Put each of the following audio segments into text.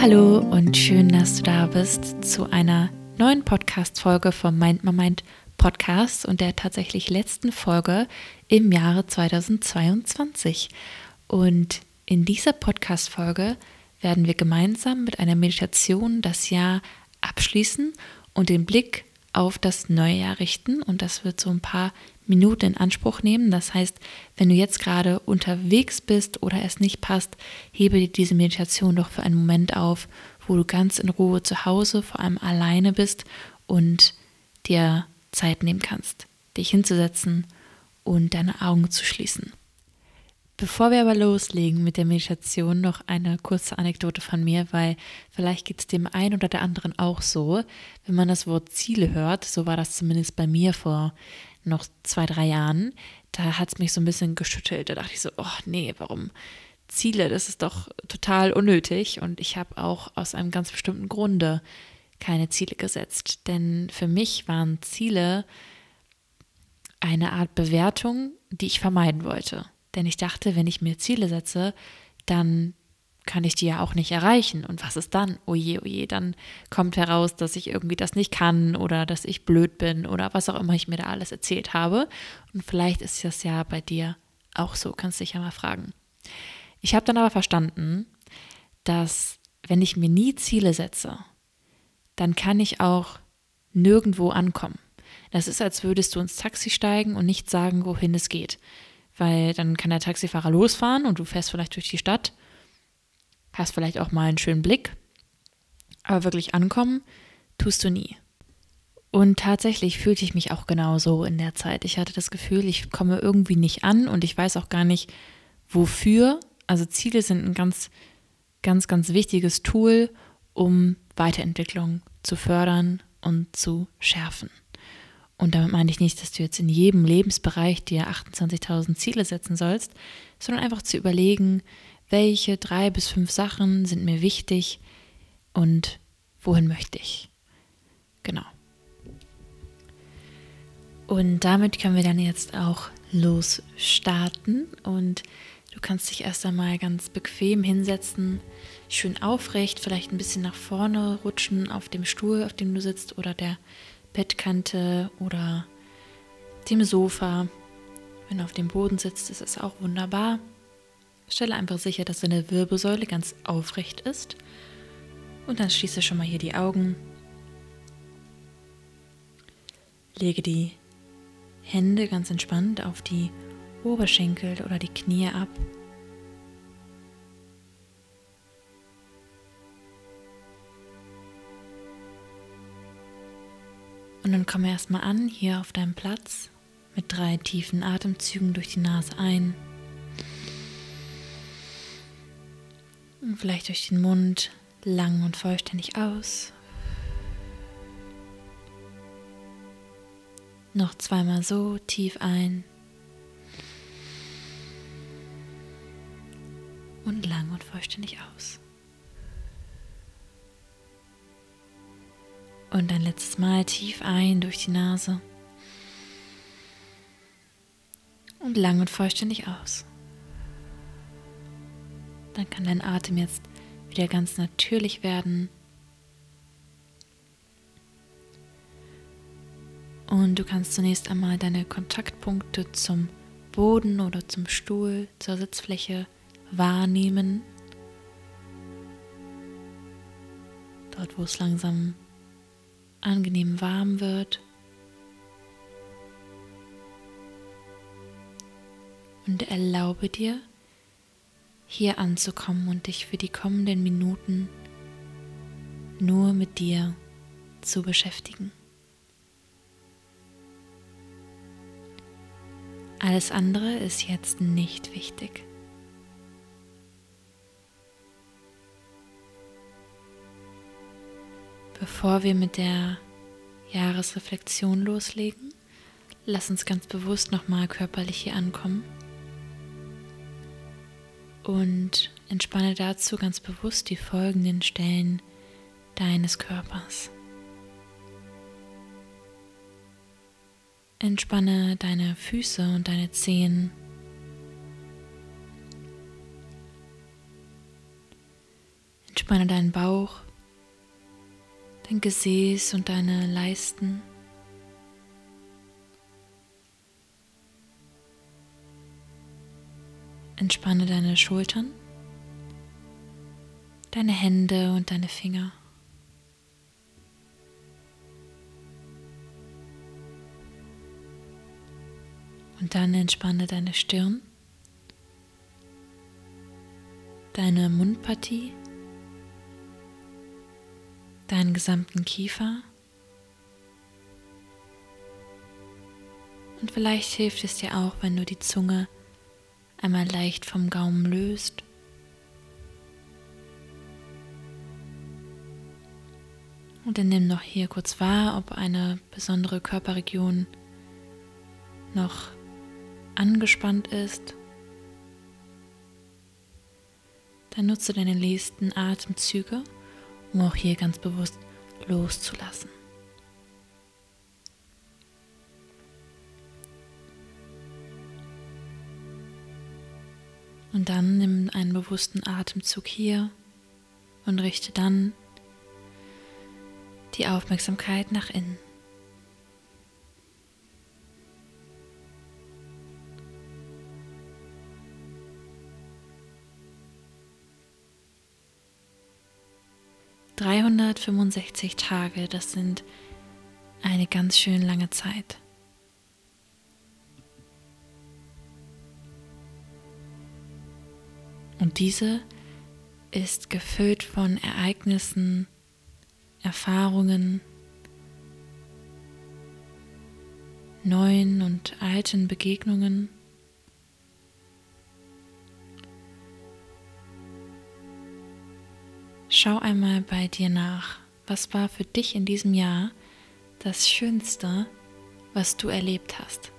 hallo und schön, dass du da bist zu einer neuen Podcast-Folge vom Mind My Mind Podcast und der tatsächlich letzten Folge im Jahre 2022. Und in dieser Podcast-Folge werden wir gemeinsam mit einer Meditation das Jahr abschließen und den Blick auf das neue Jahr richten. Und das wird so ein paar Minuten in Anspruch nehmen. Das heißt, wenn du jetzt gerade unterwegs bist oder es nicht passt, hebe dir diese Meditation doch für einen Moment auf, wo du ganz in Ruhe zu Hause, vor allem alleine bist und dir Zeit nehmen kannst, dich hinzusetzen und deine Augen zu schließen. Bevor wir aber loslegen mit der Meditation, noch eine kurze Anekdote von mir, weil vielleicht geht es dem einen oder der anderen auch so, wenn man das Wort Ziele hört, so war das zumindest bei mir vor noch zwei, drei Jahren, da hat es mich so ein bisschen geschüttelt. Da dachte ich so, oh nee, warum Ziele? Das ist doch total unnötig. Und ich habe auch aus einem ganz bestimmten Grunde keine Ziele gesetzt. Denn für mich waren Ziele eine Art Bewertung, die ich vermeiden wollte. Denn ich dachte, wenn ich mir Ziele setze, dann kann ich die ja auch nicht erreichen. Und was ist dann? Oje, oje, dann kommt heraus, dass ich irgendwie das nicht kann oder dass ich blöd bin oder was auch immer ich mir da alles erzählt habe. Und vielleicht ist das ja bei dir auch so, kannst dich ja mal fragen. Ich habe dann aber verstanden, dass wenn ich mir nie Ziele setze, dann kann ich auch nirgendwo ankommen. Das ist, als würdest du ins Taxi steigen und nicht sagen, wohin es geht. Weil dann kann der Taxifahrer losfahren und du fährst vielleicht durch die Stadt hast vielleicht auch mal einen schönen Blick, aber wirklich ankommen tust du nie. Und tatsächlich fühlte ich mich auch genauso in der Zeit. Ich hatte das Gefühl, ich komme irgendwie nicht an und ich weiß auch gar nicht, wofür. Also Ziele sind ein ganz, ganz, ganz wichtiges Tool, um Weiterentwicklung zu fördern und zu schärfen. Und damit meine ich nicht, dass du jetzt in jedem Lebensbereich dir 28.000 Ziele setzen sollst, sondern einfach zu überlegen, welche drei bis fünf Sachen sind mir wichtig und wohin möchte ich. Genau. Und damit können wir dann jetzt auch losstarten und du kannst dich erst einmal ganz bequem hinsetzen, schön aufrecht, vielleicht ein bisschen nach vorne rutschen auf dem Stuhl, auf dem du sitzt oder der Bettkante oder dem Sofa. Wenn du auf dem Boden sitzt, ist es auch wunderbar. Stelle einfach sicher, dass deine Wirbelsäule ganz aufrecht ist. Und dann schließe schon mal hier die Augen. Lege die Hände ganz entspannt auf die Oberschenkel oder die Knie ab. Und dann komme erstmal an hier auf deinem Platz mit drei tiefen Atemzügen durch die Nase ein. Vielleicht durch den Mund lang und vollständig aus. Noch zweimal so tief ein. Und lang und vollständig aus. Und ein letztes Mal tief ein durch die Nase. Und lang und vollständig aus dann kann dein Atem jetzt wieder ganz natürlich werden. Und du kannst zunächst einmal deine Kontaktpunkte zum Boden oder zum Stuhl, zur Sitzfläche wahrnehmen. Dort, wo es langsam angenehm warm wird. Und erlaube dir, hier anzukommen und dich für die kommenden Minuten nur mit dir zu beschäftigen. Alles andere ist jetzt nicht wichtig. Bevor wir mit der Jahresreflexion loslegen, lass uns ganz bewusst nochmal körperlich hier ankommen und entspanne dazu ganz bewusst die folgenden Stellen deines Körpers. Entspanne deine Füße und deine Zehen. Entspanne deinen Bauch, dein Gesäß und deine Leisten. Entspanne deine Schultern, deine Hände und deine Finger. Und dann entspanne deine Stirn, deine Mundpartie, deinen gesamten Kiefer. Und vielleicht hilft es dir auch, wenn du die Zunge einmal leicht vom Gaumen löst. Und dann nimm noch hier kurz wahr, ob eine besondere Körperregion noch angespannt ist, dann nutze deine nächsten Atemzüge, um auch hier ganz bewusst loszulassen. Und dann nimm einen bewussten Atemzug hier und richte dann die Aufmerksamkeit nach innen. 365 Tage, das sind eine ganz schön lange Zeit. Und diese ist gefüllt von Ereignissen, Erfahrungen, neuen und alten Begegnungen. Schau einmal bei dir nach, was war für dich in diesem Jahr das Schönste, was du erlebt hast.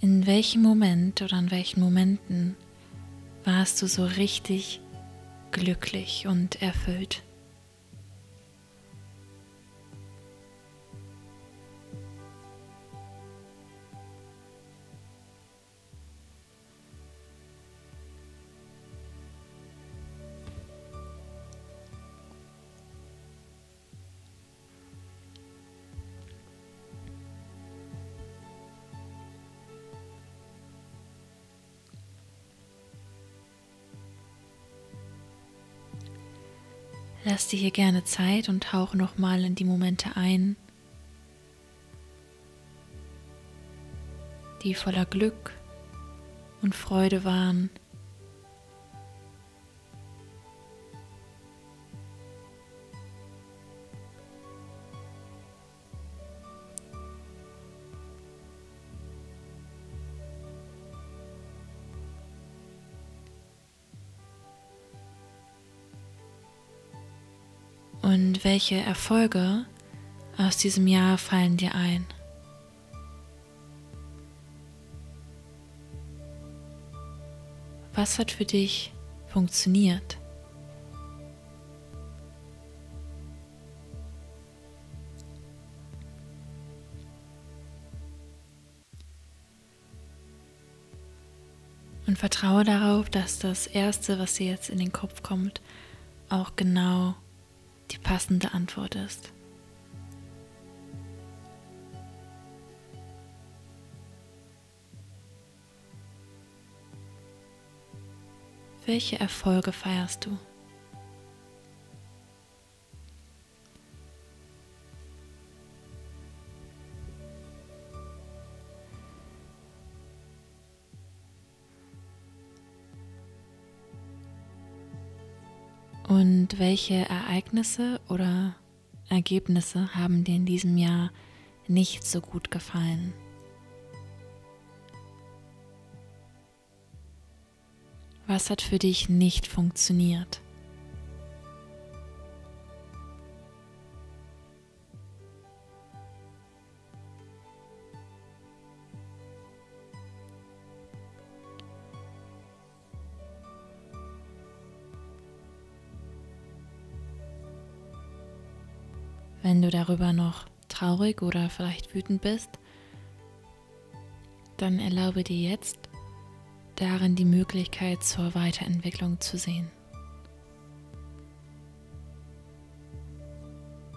In welchem Moment oder an welchen Momenten warst du so richtig glücklich und erfüllt? Lass dir hier gerne Zeit und tauche nochmal in die Momente ein, die voller Glück und Freude waren. Welche Erfolge aus diesem Jahr fallen dir ein? Was hat für dich funktioniert? Und vertraue darauf, dass das Erste, was dir jetzt in den Kopf kommt, auch genau die passende Antwort ist. Welche Erfolge feierst du? Und welche Ereignisse oder Ergebnisse haben dir in diesem Jahr nicht so gut gefallen? Was hat für dich nicht funktioniert? Wenn du darüber noch traurig oder vielleicht wütend bist, dann erlaube dir jetzt darin die Möglichkeit zur Weiterentwicklung zu sehen.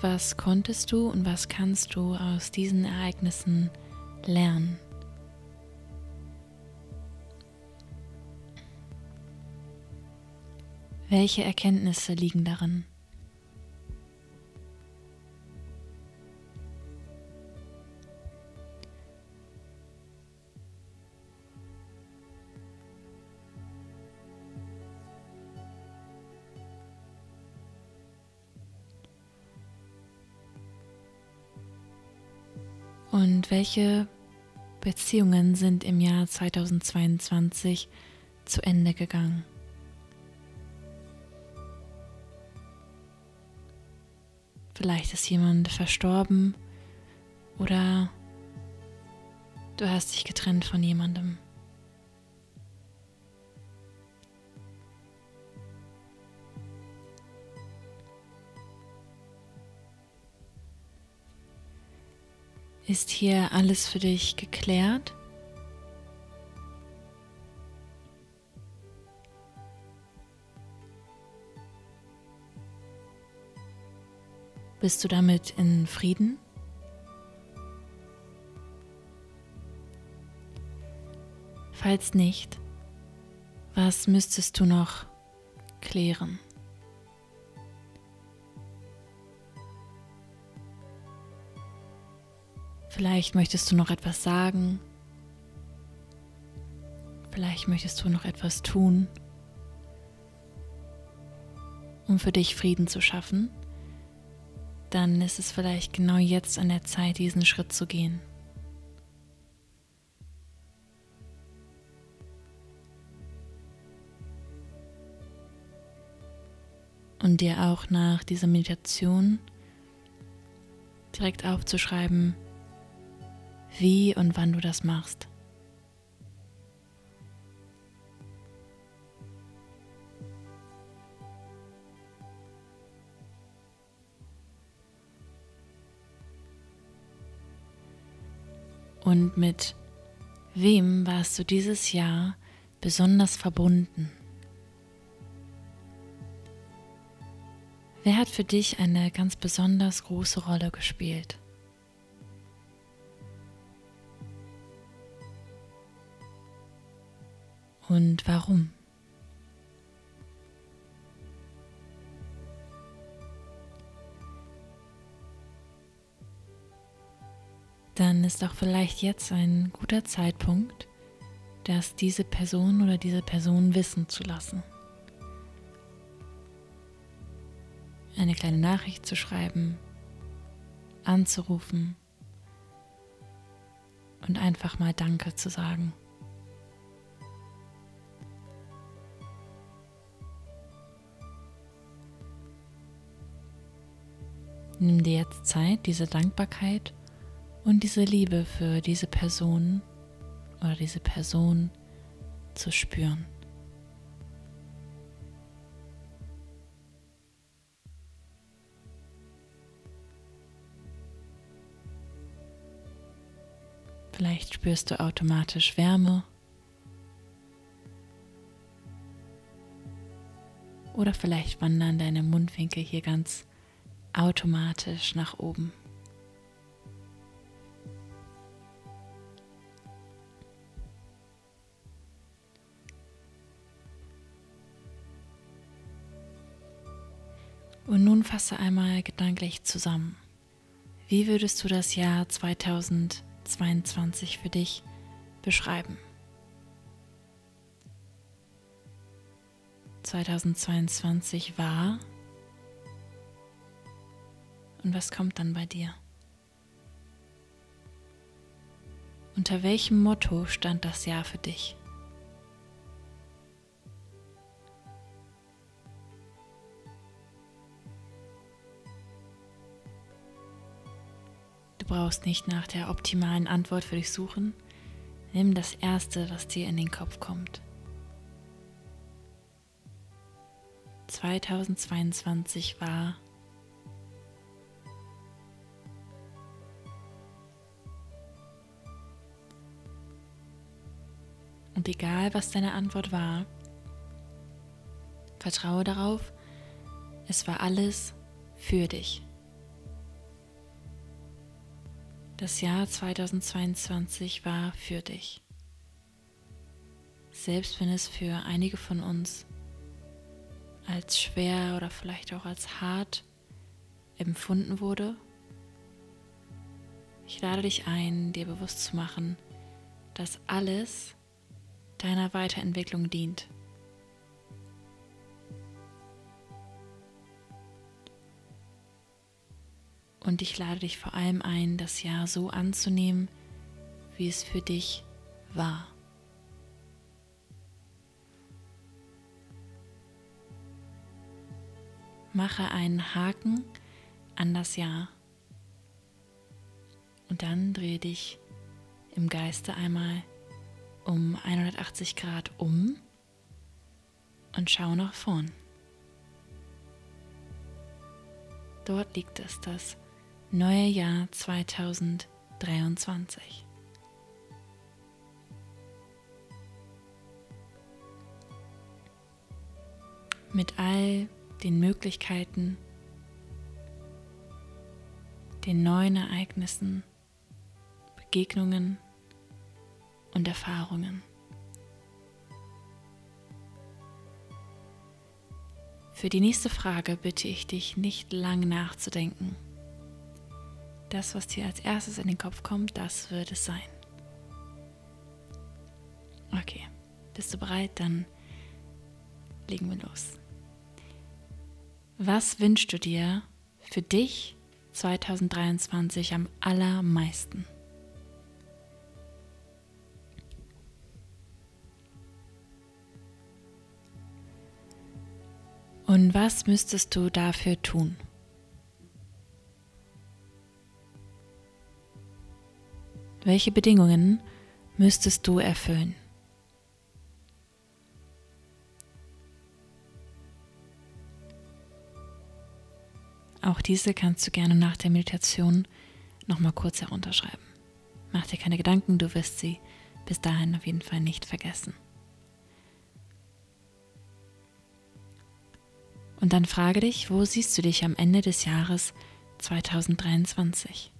Was konntest du und was kannst du aus diesen Ereignissen lernen? Welche Erkenntnisse liegen darin? Und welche Beziehungen sind im Jahr 2022 zu Ende gegangen? Vielleicht ist jemand verstorben oder du hast dich getrennt von jemandem. Ist hier alles für dich geklärt? Bist du damit in Frieden? Falls nicht, was müsstest du noch klären? Vielleicht möchtest du noch etwas sagen. Vielleicht möchtest du noch etwas tun, um für dich Frieden zu schaffen. Dann ist es vielleicht genau jetzt an der Zeit, diesen Schritt zu gehen. Und dir auch nach dieser Meditation direkt aufzuschreiben, wie und wann du das machst. Und mit wem warst du dieses Jahr besonders verbunden? Wer hat für dich eine ganz besonders große Rolle gespielt? Und warum. Dann ist auch vielleicht jetzt ein guter Zeitpunkt, dass diese Person oder diese Person wissen zu lassen. Eine kleine Nachricht zu schreiben, anzurufen und einfach mal Danke zu sagen. Nimm dir jetzt Zeit, diese Dankbarkeit und diese Liebe für diese Person oder diese Person zu spüren. Vielleicht spürst du automatisch Wärme oder vielleicht wandern deine Mundwinkel hier ganz automatisch nach oben. Und nun fasse einmal gedanklich zusammen. Wie würdest du das Jahr 2022 für dich beschreiben? 2022 war und was kommt dann bei dir? Unter welchem Motto stand das Jahr für dich? Du brauchst nicht nach der optimalen Antwort für dich suchen. Nimm das Erste, was dir in den Kopf kommt. 2022 war Und egal, was deine Antwort war, vertraue darauf, es war alles für dich. Das Jahr 2022 war für dich. Selbst wenn es für einige von uns als schwer oder vielleicht auch als hart empfunden wurde, ich lade dich ein, dir bewusst zu machen, dass alles deiner Weiterentwicklung dient. Und ich lade dich vor allem ein, das Jahr so anzunehmen, wie es für dich war. Mache einen Haken an das Jahr und dann drehe dich im Geiste einmal um 180 Grad um und schau nach vorn. Dort liegt es, das neue Jahr 2023. Mit all den Möglichkeiten, den neuen Ereignissen, Begegnungen und Erfahrungen. Für die nächste Frage bitte ich dich, nicht lang nachzudenken. Das, was dir als erstes in den Kopf kommt, das wird es sein. Okay, bist du bereit? Dann legen wir los. Was wünschst du dir für dich 2023 am allermeisten? Und was müsstest du dafür tun? Welche Bedingungen müsstest du erfüllen? Auch diese kannst du gerne nach der Meditation nochmal kurz herunterschreiben. Mach dir keine Gedanken, du wirst sie bis dahin auf jeden Fall nicht vergessen. Und dann frage dich, wo siehst du dich am Ende des Jahres 2023?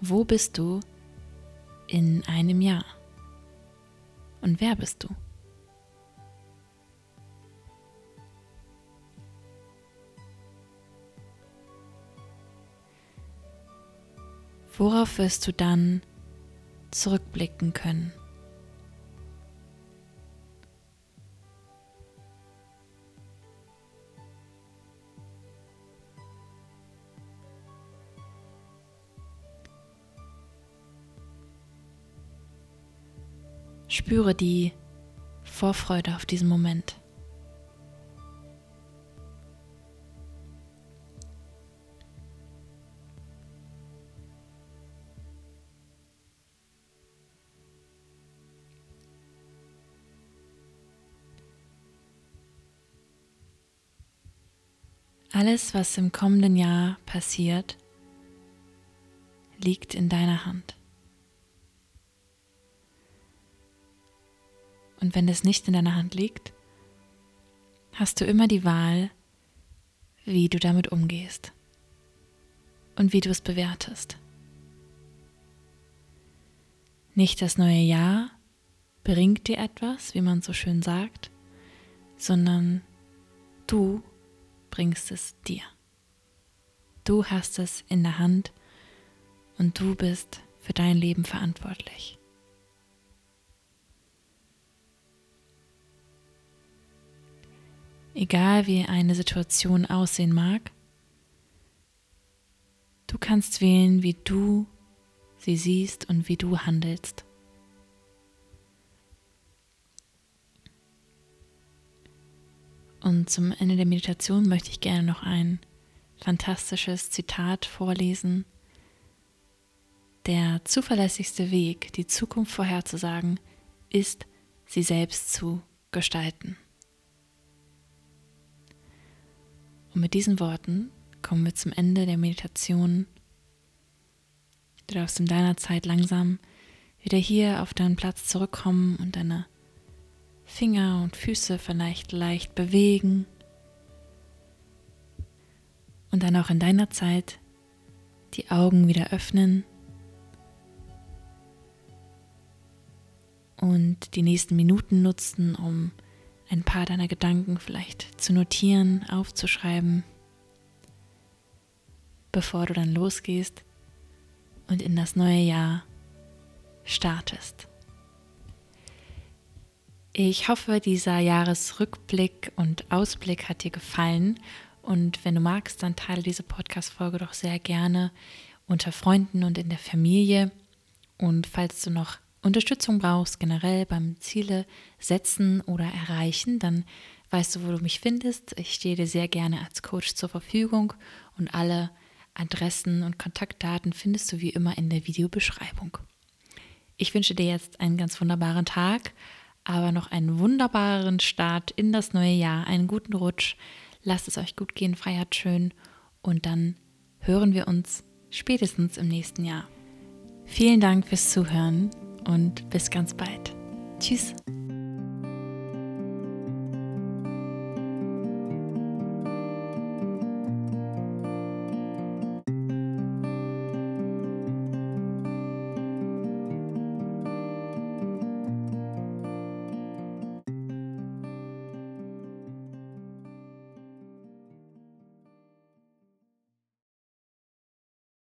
Wo bist du in einem Jahr? Und wer bist du? Worauf wirst du dann zurückblicken können? Spüre die Vorfreude auf diesen Moment. Alles, was im kommenden Jahr passiert, liegt in deiner Hand. Und wenn es nicht in deiner Hand liegt, hast du immer die Wahl, wie du damit umgehst und wie du es bewertest. Nicht das neue Jahr bringt dir etwas, wie man so schön sagt, sondern du bringst es dir. Du hast es in der Hand und du bist für dein Leben verantwortlich. Egal wie eine Situation aussehen mag. Du kannst wählen, wie du sie siehst und wie du handelst. Und zum Ende der Meditation möchte ich gerne noch ein fantastisches Zitat vorlesen. Der zuverlässigste Weg, die Zukunft vorherzusagen, ist, sie selbst zu gestalten. Und mit diesen Worten kommen wir zum Ende der Meditation. Du darfst in deiner Zeit langsam wieder hier auf deinen Platz zurückkommen und deine Finger und Füße vielleicht leicht bewegen. Und dann auch in deiner Zeit die Augen wieder öffnen und die nächsten Minuten nutzen, um ein paar deiner Gedanken vielleicht zu notieren, aufzuschreiben, bevor du dann losgehst und in das neue Jahr startest. Ich hoffe, dieser Jahresrückblick und Ausblick hat dir gefallen und wenn du magst, dann teile diese Podcast-Folge doch sehr gerne unter Freunden und in der Familie. Und falls du noch Unterstützung brauchst, generell beim Ziele setzen oder erreichen, dann weißt du, wo du mich findest. Ich stehe dir sehr gerne als Coach zur Verfügung und alle Adressen und Kontaktdaten findest du wie immer in der Videobeschreibung. Ich wünsche dir jetzt einen ganz wunderbaren Tag, aber noch einen wunderbaren Start in das neue Jahr, einen guten Rutsch. Lasst es euch gut gehen, feiert schön und dann hören wir uns spätestens im nächsten Jahr. Vielen Dank fürs Zuhören und bis ganz bald. Tschüss.